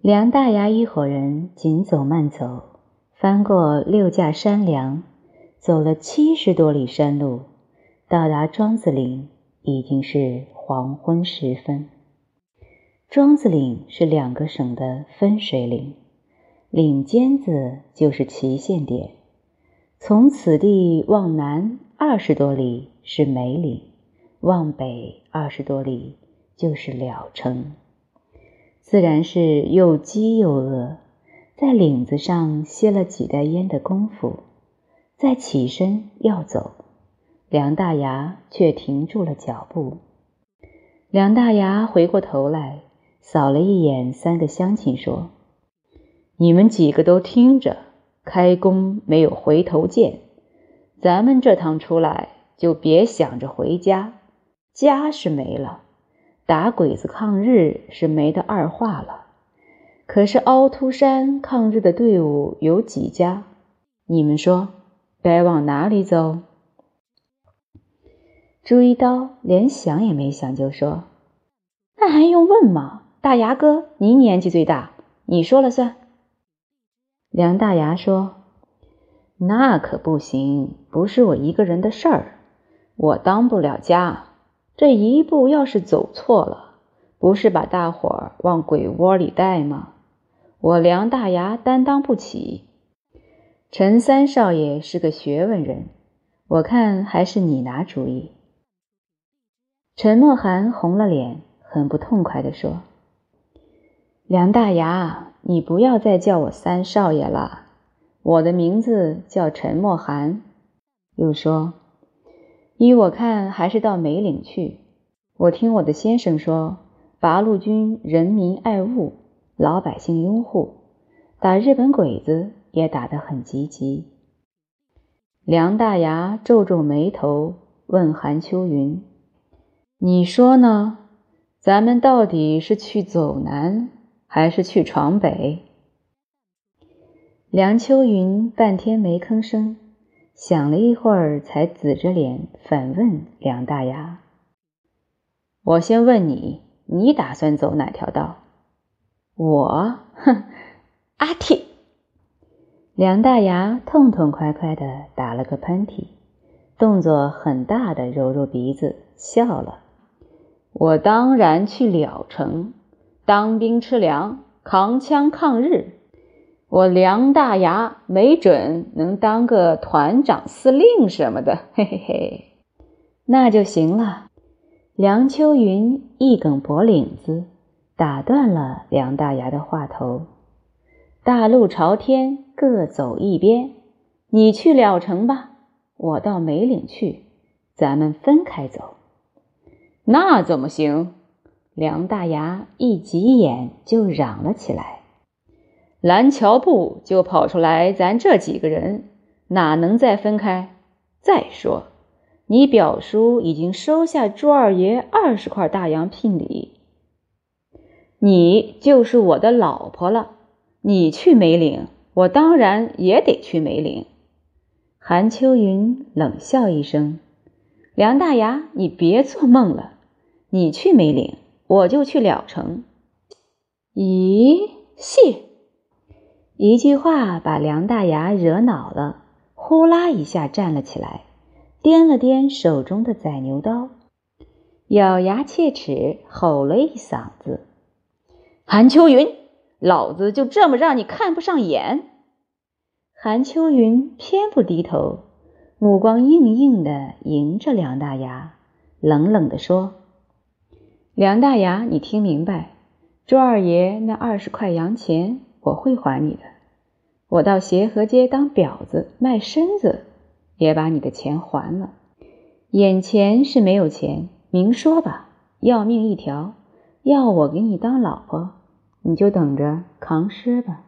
梁大牙一伙人紧走慢走，翻过六架山梁，走了七十多里山路，到达庄子岭已经是黄昏时分。庄子岭是两个省的分水岭，岭尖子就是祁县点。从此地往南二十多里是梅岭，往北二十多里就是了城。自然是又饥又饿，在领子上歇了几袋烟的功夫，再起身要走，梁大牙却停住了脚步。梁大牙回过头来，扫了一眼三个乡亲，说：“你们几个都听着，开弓没有回头箭，咱们这趟出来就别想着回家，家是没了。”打鬼子抗日是没得二话了，可是凹凸山抗日的队伍有几家？你们说该往哪里走？朱一刀连想也没想就说：“那还用问吗？大牙哥，您年纪最大，你说了算。”梁大牙说：“那可不行，不是我一个人的事儿，我当不了家。”这一步要是走错了，不是把大伙儿往鬼窝里带吗？我梁大牙担当不起。陈三少爷是个学问人，我看还是你拿主意。陈默涵红了脸，很不痛快地说：“梁大牙，你不要再叫我三少爷了，我的名字叫陈默涵。”又说。依我看，还是到梅岭去。我听我的先生说，八路军人民爱物，老百姓拥护，打日本鬼子也打得很积极。梁大牙皱皱眉头，问韩秋云：“你说呢？咱们到底是去走南，还是去闯北？”梁秋云半天没吭声。想了一会儿，才紫着脸反问梁大牙：“我先问你，你打算走哪条道？”我，哼，阿嚏！梁大牙痛痛快快的打了个喷嚏，动作很大的揉揉鼻子，笑了：“我当然去了城，当兵吃粮，扛枪抗日。”我梁大牙没准能当个团长、司令什么的，嘿嘿嘿，那就行了。梁秋云一梗脖领子，打断了梁大牙的话头。大路朝天，各走一边。你去了城吧，我到梅岭去，咱们分开走。那怎么行？梁大牙一急眼就嚷了起来。蓝桥部就跑出来，咱这几个人哪能再分开？再说，你表叔已经收下朱二爷二十块大洋聘礼，你就是我的老婆了。你去梅岭，我当然也得去梅岭。韩秋云冷笑一声：“梁大牙，你别做梦了。你去梅岭，我就去了城。”咦，谢。一句话把梁大牙惹恼了，呼啦一下站了起来，掂了掂手中的宰牛刀，咬牙切齿吼了一嗓子：“韩秋云，老子就这么让你看不上眼！”韩秋云偏不低头，目光硬硬的迎着梁大牙，冷冷的说：“梁大牙，你听明白，周二爷那二十块洋钱。”我会还你的。我到协和街当婊子卖身子，也把你的钱还了。眼前是没有钱，明说吧，要命一条。要我给你当老婆，你就等着扛尸吧。